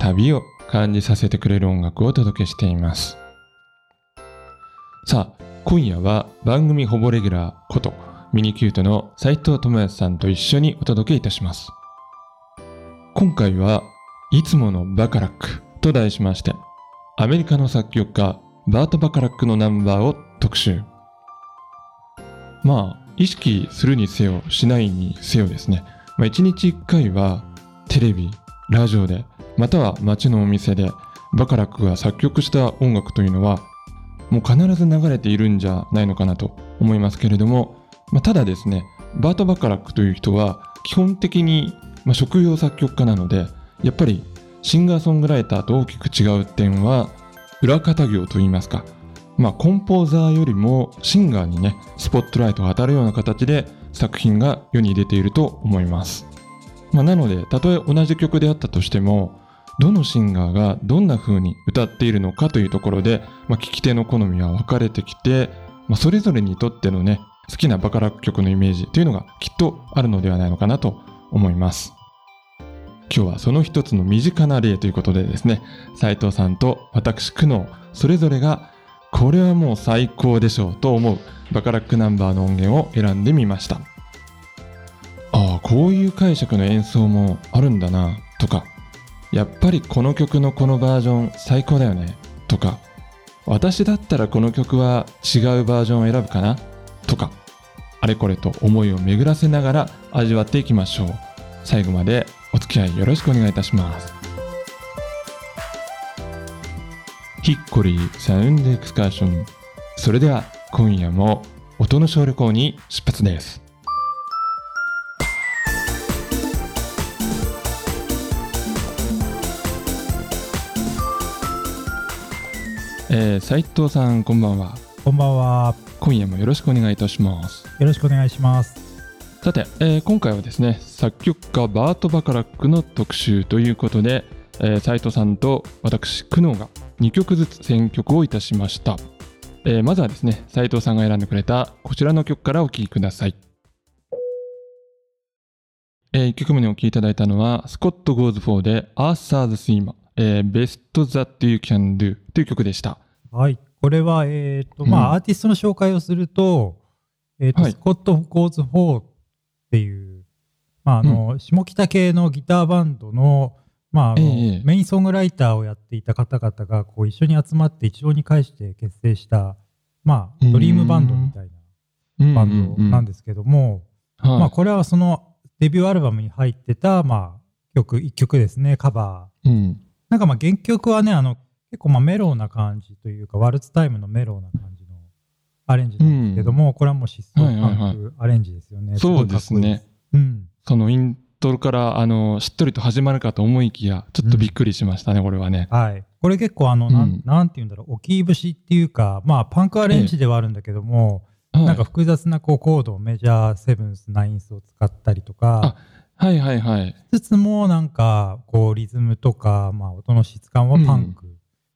旅を感じさせてくれる音楽をお届けしています。さあ、今夜は番組ほぼレギュラーことミニキュートの斉藤智康さんと一緒にお届けいたします。今回はいつものバカラックと題しまして、アメリカの作曲家バート・バカラックのナンバーを特集。まあ、意識するにせよ、しないにせよですね。まあ、一日一回は、テレビ、ラジオで、または街のお店で、バカラックが作曲した音楽というのは、もう必ず流れているんじゃないのかなと思いますけれども、まあ、ただですね、バート・バカラックという人は、基本的に、ま、職業作曲家なので、やっぱりシンガーソングライターと大きく違う点は、裏方業といいますか、まあ、コンポーザーよりもシンガーにねスポットライトが当たるような形で作品が世に出ていると思います、まあ、なのでたとえ同じ曲であったとしてもどのシンガーがどんな風に歌っているのかというところで、まあ、聴き手の好みは分かれてきて、まあ、それぞれにとってのね好きなバカラック曲のイメージというのがきっとあるのではないのかなと思います。今日はその一つの身近な例ということでですね斉藤さんと私久能それぞれがこれはもう最高でしょうと思うバカラックナンバーの音源を選んでみました。ああこういう解釈の演奏もあるんだなとかやっぱりこの曲のこのバージョン最高だよね。とか私だったらこの曲は違うバージョンを選ぶかな。とかあれこれと思いを巡らせながら味わっていきましょう。最後までお付き合いよろしくお願いいたします。ヒッコリーサウンドエクスカーション。それでは今夜も音の小旅行に出発です。えー、斉藤さんこんばんは。こんばんは。今夜もよろしくお願いいたします。よろしくお願いします。さて、えー今回はですね作曲家バート・バカラックの特集ということで、えー、斉藤さんと私久能が2曲ずつ選曲をいたしました、えーまずはですね斉藤さんが選んでくれたこちらの曲からお聴きください、え1曲目にお聴きいただいたのは Scott Goes For で Arthur's Theme、えー、Best That You Can Do という曲でした。はい。これは、えっ、と、まうん。あ、アーティストの紹介をすると、えっ、と、はい。 Scott Goes For っていう、まあ、あの、下北系のギターバンドの、まあ、ええメインソングライターをやっていた方々が、こう、一緒に集まって一堂に会して結成した、まあ、ドリームバンドみたいなバンドなんでですけども、まあ、これはそのデビューアルバムに入ってた、まあ、曲、一曲ですね、カバー。うんなんかまあ原曲はね、あの、結構まあメロウな感じというか、ワルツタイムのメロウな感じのアレンジなんですけども、これはもう疾走はいはいはいパンクアレンジですよね。そうですね。うん。そのイントロからあのしっとりと始まるかと思いきやちょっとびっくりしましたね、これはね。はい。これ結構あの、なうんん、なんて言うんだろう、置き節っていうか、まあパンクアレンジではあるんだけども、はいなんか複雑なこうコードをメジャーセブンス、ナインスを使ったりとか、はいはいはい。つつもなんかこうリズムとか、まあ音の質感はパンク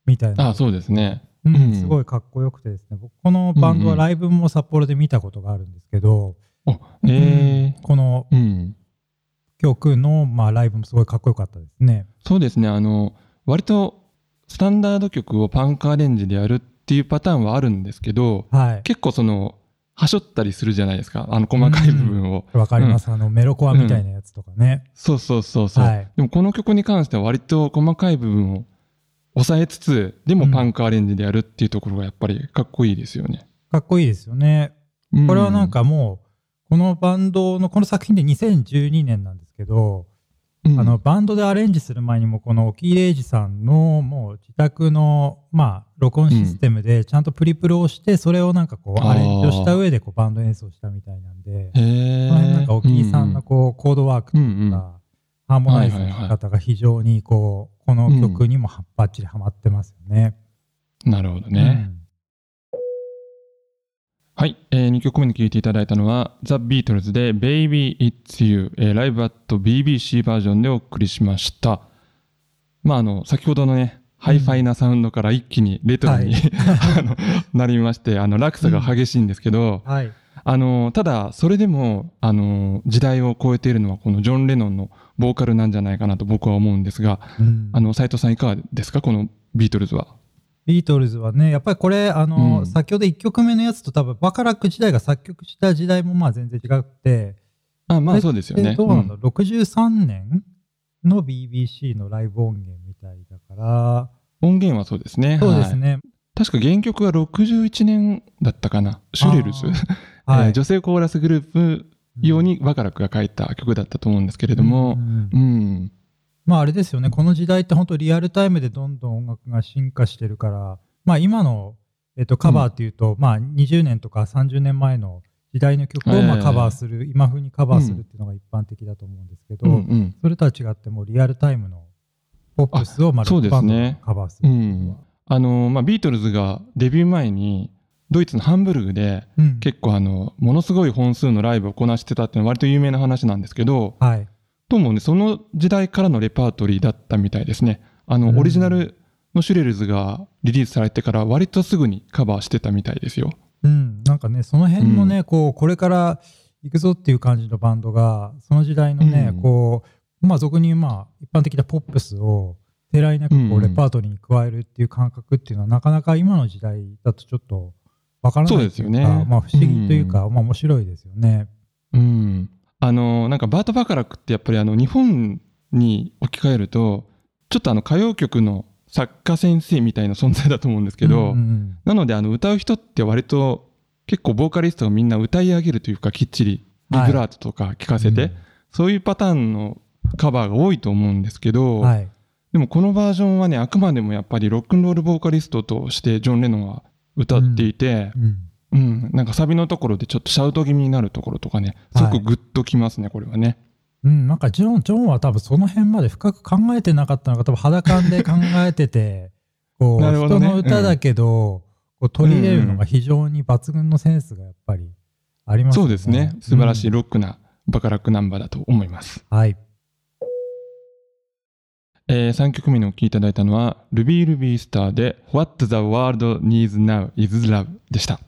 みたいなあそうですね。うんうんすごいかっこよくてですね、僕このバンドはライブも札幌で見たことがあるんですけど、うんこのー、うん。曲の、まあ、ライブもすごいかっこよかったですね。そうですね。あの割とスタンダード曲をパンクアレンジでやるっていうパターンはあるんですけど、はい。結構そのはしょったりするじゃないですか。あの細かい部分を。わかります、あのメロコアみたいなやつとかね。そうそうそうそう、はいでもこの曲に関しては割と細かい部分を抑えつつ、でもパンクアレンジでやるっていうところがやっぱりかっこいいですよね。かっこいいですよね。これはなんかもう、このバンドのこの作品で2012年なんですけど、うん、あのバンドでアレンジする前にもこの沖井礼二さんのもう自宅のまあ録音システムでちゃんとプリプルをしてそれをなんかこうアレンジをした上でこうバンド演奏したみたいなんでへー。この辺なんか沖井さんのこうコードワークとうんうん。かハーモナイズの仕方が非常にこうこの曲にもはバッチリハマってますよね。なるほどね。はい、えー、2曲目に聴いていただいたのは、ザ・ビートルズで Baby It's You、えー、 Live at BBC バージョンでお送りしました。まあ、あの、先ほどのね、ハイファイなサウンドから一気にレトロに、はい あのなりまして、あの、落差が激しいんですけど、はい。あの、ただ、それでも、あの、時代を超えているのは、このジョン・レノンのボーカルなんじゃないかなと僕は思うんですが、うんあの、斉藤さんいかがですかこのビートルズは？ビートルズはね、やっぱりこれ、あの、うん先ほど1曲目のやつと多分、バカラック時代が作曲した時代もまあ全然違くて、あ、まあそうですよね。でどうなんだ、う？ん63年の BBC のライブ音源みたいだから、音源はそうですね。はいそうですね。確か原曲は61年だったかな？シュレルズ？はい。えー女性コーラスグループ用にバカラックが書いた曲だったと思うんですけれどもう、んうん。まああれですよね、この時代って本当リアルタイムでどんどん音楽が進化してるから、まあ今の、えっと、カバーっていうと、まあ20年とか30年前の時代の曲をまあええカバーする、今風にカバーするっていうのが一般的だと思うんですけど、うんうん。それとは違ってもうリアルタイムのポップスをまあカバーするっていうのは。あの、まあ、ビートルズがデビュー前に、ドイツのハンブルグで、うん結構あの、ものすごい本数のライブをこなしてたっていうのは割と有名な話なんですけど、はい。どうもね、その時代からのレパートリーだったみたいですね。あの、うんオリジナルのシュレルズがリリースされてから割とすぐにカバーしてたみたいですよ。うん、なんかね、その辺のね、こう、これから行くぞっていう感じのバンドが、その時代のね、うんこう、まあ、俗に言う、まあ、一般的なポップスを、てらいなくこうんう、レパートリーに加えるっていう感覚っていうのは、なかなか今の時代だとちょっと、わからないというか、ですよねまあ、不思議というか、まあ、面白いですよね。うん。あの、なんかバート・バカラックってやっぱりあの、日本に置き換えると、ちょっとあの、歌謡曲の作家先生みたいな存在だと思うんですけど、うんうんなのであの、歌う人って割と結構ボーカリストがみんな歌い上げるというか、きっちりビブラートとか聞かせて、うんそういうパターンのカバーが多いと思うんですけど、はい。でもこのバージョンはね、あくまでもやっぱりロックンロールボーカリストとしてジョン・レノンは歌っていて、うんうん、なんかサビのところでちょっとシャウト気味になるところとかね、すごくグッときますね、これはね。うん、なんかジョン、ジョンは多分その辺まで深く考えてなかったのか、多分肌感で考えてて、こう、ね人の歌だけど、こう取り入れるのが非常に抜群のセンスがやっぱりありますそうですね。素晴らしいうんロックなバカラックナンバーだと思います。はい。えー、3曲目にお聴きいただいたのは、Ruby Ruby Star で What the World Needs Now is Love でした。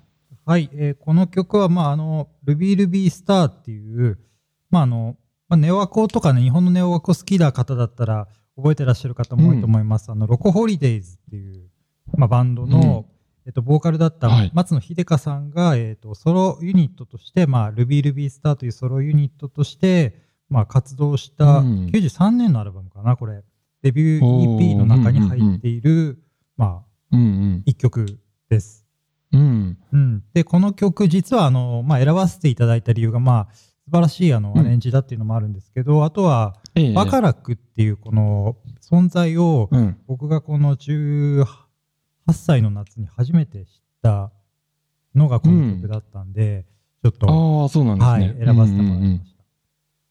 はい、えーこの曲は、まあ、あの、Ruby Ruby Star っていう、まあ、あの、まあ、ネオワコとかね、日本のネオワコ好きな方だったら、覚えてらっしゃる方も多いと思います。あの、ロコホリデイズっていう、まあ、バンドの、えっと、ボーカルだったはい松野秀香さんが、えっと、ソロユニットとして、まあ、Ruby Ruby Star というソロユニットとして、まあ、活動した、うん93年のアルバムかな、これ。デビュー EP の中に入っている、まあ、うん一曲です。うん。うん。うん、でこの曲実はあの、まあ、選ばせていただいた理由が、まあ、素晴らしいあのうんアレンジだっていうのもあるんですけど、あとはええバカラックっていうこの存在をうん。僕がこの18歳の夏に初めて知ったのがこの曲だったんで、ちょっと、ああ、そうなんですはい、ね。選ばせてもらいうんました。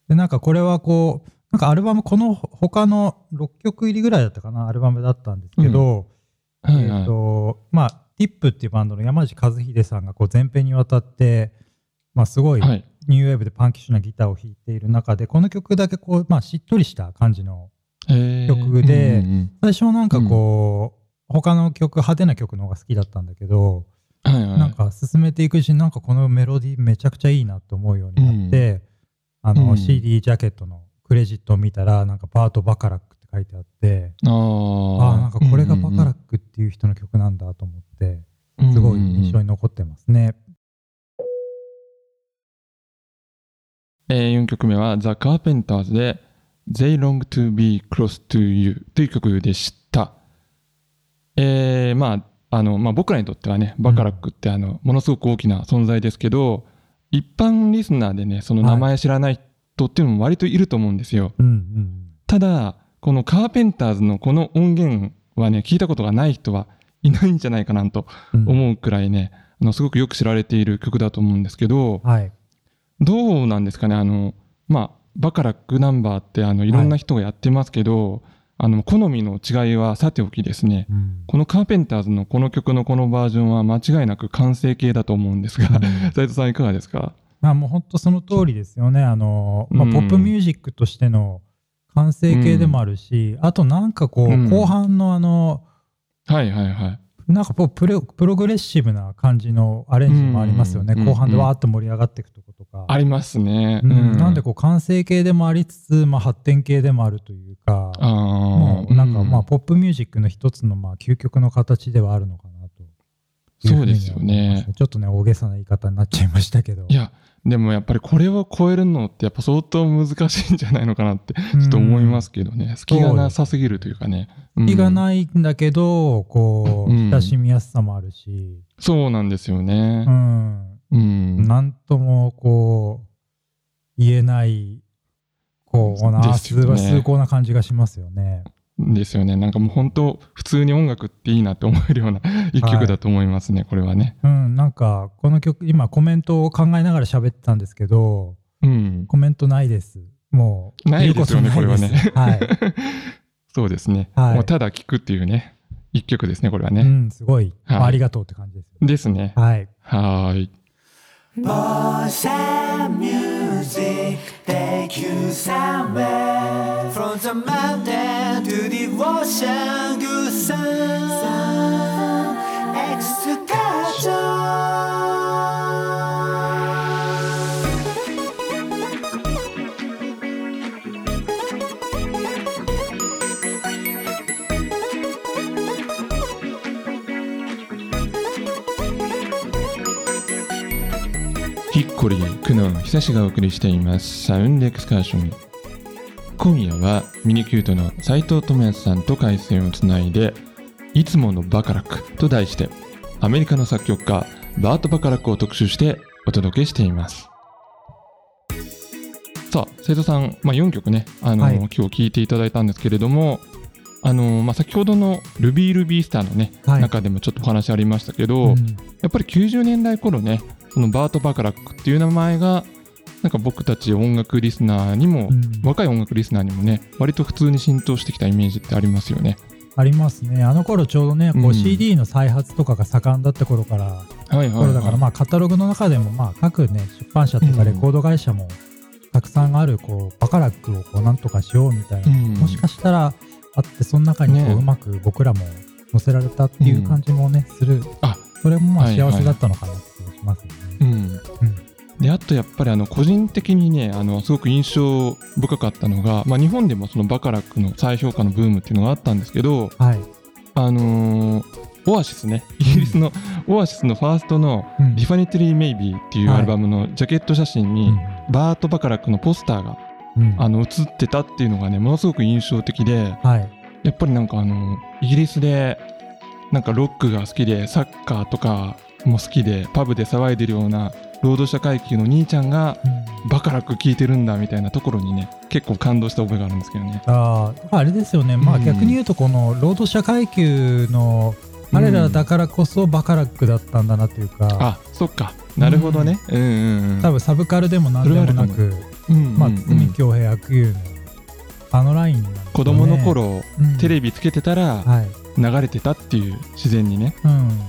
でなんかこれはこうなんかアルバムこの他の6曲入りぐらいだったかなアルバムだったんですけど、うんはいはいえっ、と、まあ、ティップっていうバンドの山地和秀さんがこう前編にわたって、まあ、すごいはい。ニューウェーブでパンキッシュなギターを弾いている中で、この曲だけこう、まあ、しっとりした感じの、えー曲で最初はなんかこう、他の曲、派手な曲の方が好きだったんだけど。なんか進めていくうちになんかこのメロディーめちゃくちゃいいなと思うようになって、あの、うん CD ジャケットのクレジットを見たら、なんかパートバカラック書いてあって、あああ、なんかこれがバカラックっていう人の曲なんだと思って、クすごい印象に残ってますね。えー、4曲目は The Carpenters で They Long to Be Close to You という曲でした。えー、まあ、あの、まあ、僕らにとってはね、バカラックってあの、ものすごく大きな存在ですけど、一般リスナーでね、その名前知らない人っていうのも割といると思うんですよ。うんうんただ、このカーペンターズのこの音源はね、聞いたことがない人はいないんじゃないかなとうん。思うくらいね、あの、すごくよく知られている曲だと思うんですけど、はい。どうなんですかね、あの、まあ、バカラックナンバーって、あの、いろんな人がやってますけど、あの、好みの違いはさておきですね、うんこのカーペンターズのこの曲のこのバージョンは間違いなく完成形だと思うんですが、斉藤さんいかがですか？まあもう本当その通りですよね。あの、まあ、うんポップミュージックとしての完成形でもあるし、あとなんかこう、うん後半のあの、はいはいはい。なんかこうプロプログレッシブな感じのアレンジもありますよね。うん後半でわーっと盛り上がっていくとことか。ありますね。うんなんでこう完成形でもありつつ、まあ、発展形でもあるというか、もうなんかまあうんポップミュージックの一つのまあ究極の形ではあるのかなそうですよねちょっとね大げさな言い方になっちゃいましたけど。いや、でもやっぱりこれを超えるのってやっぱ相当難しいんじゃないのかなってちょっと思いますけどね。隙がなさすぎるというかね。気がい。ないんだけど、こう、うん親しみやすさもあるし、そうなんですようね。ん、うん。なんともこう、言えない、こうな、ね崇高な感じがしますよね。ですよね。なんかもう本当、普通に音楽っていいなって思えるような一曲だと思いますね、これはね。うん、なんか、この曲、今コメントを考えながら喋ってたんですけど、うん。コメントないです。もう、ないですよねここれはねはい。そうですね。はいもうただ聴くっていうね、一曲ですね、これはうね。ん、すごい、はいまあありがとうって感じです。ですね。はい。はーい。Bossa music take you somewhere From the mountain to the ocean Good sun excursion ヒッコリー、クノン、久しがお送りしています。サウンドエクスカーション。今夜はミニキュートの斉藤智康さんと回線をつないで、いつものバカラックと題して、アメリカの作曲家、バート・バカラックを特集してお届けしています。さあ、斉藤さん、まあ、4曲ね、あの、はい。今日聴いていただいたんですけれども、あのまあ、先ほどのルビー・ルビースターのね、はい。中でもちょっとお話ありましたけど、うん。やっぱり90年代頃ね、そのバート・バカラックっていう名前が、なんか僕たち音楽リスナーにも、うん若い音楽リスナーにもね、割と普通に浸透してきたイメージってありますよね。ありますね。あの頃ちょうどね、こうんう CD の再発とかが盛んだった頃から、はいはい、はい。頃だからまあカタログの中でもまあ各ね出版社とかうんレコード会社もたくさんあるこうバカラックをこうなんとかしようみたいな、うんもしかしたらあってその中にこねううまく僕らも載せられたっていう感じもね、するあそれもまあ幸せだったのかなって気がしますよね。うん。で、あとやっぱりあの、個人的にね、あの、すごく印象深かったのが、まあ日本でもそのバカラックの再評価のブームっていうのがあったんですけど、はい、あのーオアシスね、イギリスのオアシスのファーストのうん。リファニテリー・メイビーっていうアルバムのジャケット写真に、バート・バカラックのポスターがあの映ってたっていうのがねものすごく印象的ではい。やっぱりなんかあのイギリスでなんかロックが好きでサッカーとかも好きでパブで騒いでるような労働者階級の兄ちゃんがうん。バカラック聴いてるんだみたいなところにね結構感動した覚えがあるんですけどね。あーあれですよね、まあ、うん。逆に言うとこの労働者階級の彼らだからこそバカラックだったんだなっていうか、あそっか。なるほどね。うん。うんうん。多分サブカルでも何でもなく、堤恭平悪友のあのラインね。子供の、頃、うん。テレビつけてたらはい。流れてたっていう自然にね。うん、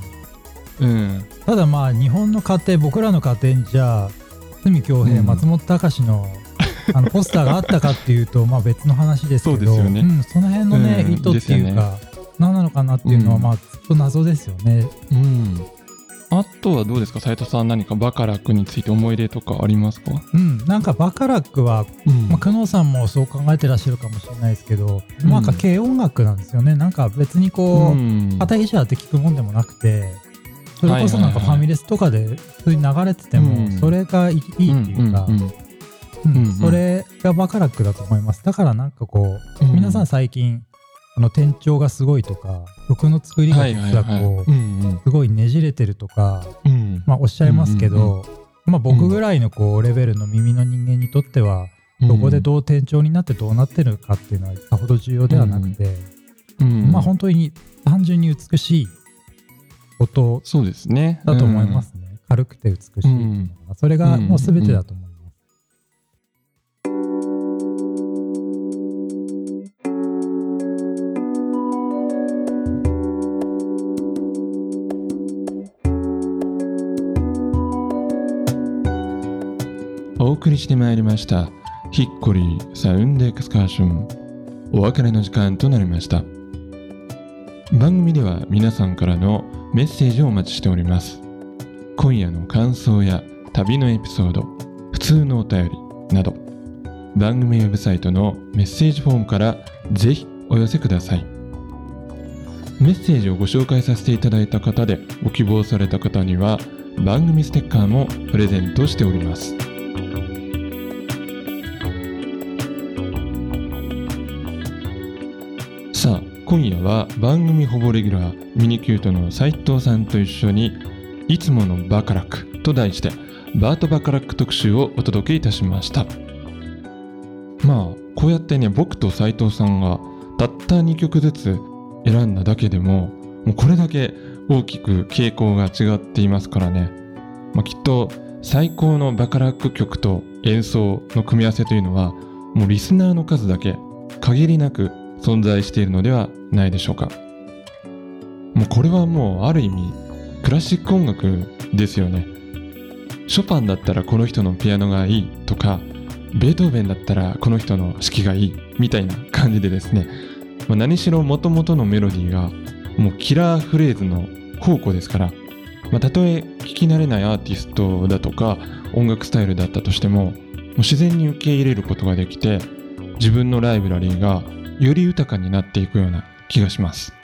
うん。ただまあ日本の家庭僕らの家庭にじゃあ堤恭平、うん。松本隆の あのポスターがあったかっていうとまあ別の話ですけどそうですよね。ん、その辺のね、うん意図っていうか、何なのかなっていうのはうん。まあずっと謎ですよね。うん。あとはどうですか？斉藤さん何かバカラックについて思い出とかありますか？うん、なんかバカラックは、うん。まあ、久能さんもそう考えてらっしゃるかもしれないですけど、うん。なんか軽音楽なんですよね。なんか別にこう、うん。肩ひじ当て聞くもんでもなくてそれこそなんかファミレスとかで普通に流れてても、うん。それがいいっていうか、それがバカラックだと思います。だからなんかこう、うん。皆さん最近あの転調がすごいとか曲の作りがはい実はこう、すごいねじれてるとか、まあ、おっしゃいますけど、うんまあ、僕ぐらいのこうレベルの耳の人間にとっては、どこでどう転調になってどうなってるかっていうのはさほど重要ではなくて、うん。まあ本当に単純に美しいことそうですね。だと思いますね、うん、軽くて美しい、うん、それがもう全てだと思います、お送りしてまいりました「ヒッコリーサウンドエクスカーション」お別れの時間となりました。番組では皆さんからのメッセージをお待ちしております。今夜の感想や旅のエピソード普通のお便りなど番組ウェブサイトのメッセージフォームからぜひお寄せください。メッセージをご紹介させていただいた方でご希望された方には番組ステッカーもプレゼントしております。今夜は番組ほぼレギュラーミニキュートの斉藤さんと一緒に「いつものバカラック」と題してバート・バカラック特集をお届けいたしました。まあこうやってね僕と斉藤さんがたった2曲ずつ選んだだけでももうこれだけ大きく傾向が違っていますからね、まあ、きっと最高のバカラック曲と演奏の組み合わせというのはもうリスナーの数だけ限りなく存在しているのではないでしょうか。もうこれはもうある意味クラシック音楽ですよね。ショパンだったらこの人のピアノがいいとかベートーベンだったらこの人の指揮がいいみたいな感じでですね、まあ、何しろ元々のメロディーがもうキラーフレーズの宝庫ですから、まあ、たとえ聞き慣れないアーティストだとか音楽スタイルだったとしてももう自然に受け入れることができて自分のライブラリーがより豊かになっていくような気がします。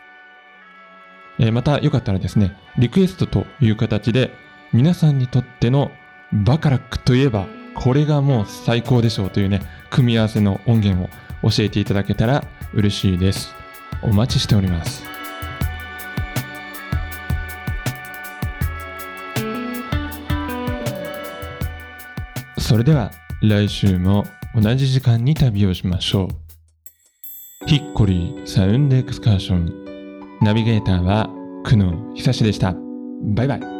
えまたよかったらですね、リクエストという形で皆さんにとってのバカラックといえばこれがもう最高でしょうというね、組み合わせの音源を教えていただけたら嬉しいです。お待ちしております。それでは来週も同じ時間に旅をしましょう。ヒッコリーサウンドエクスカーションナビゲーターは久野久志でした。バイバイ。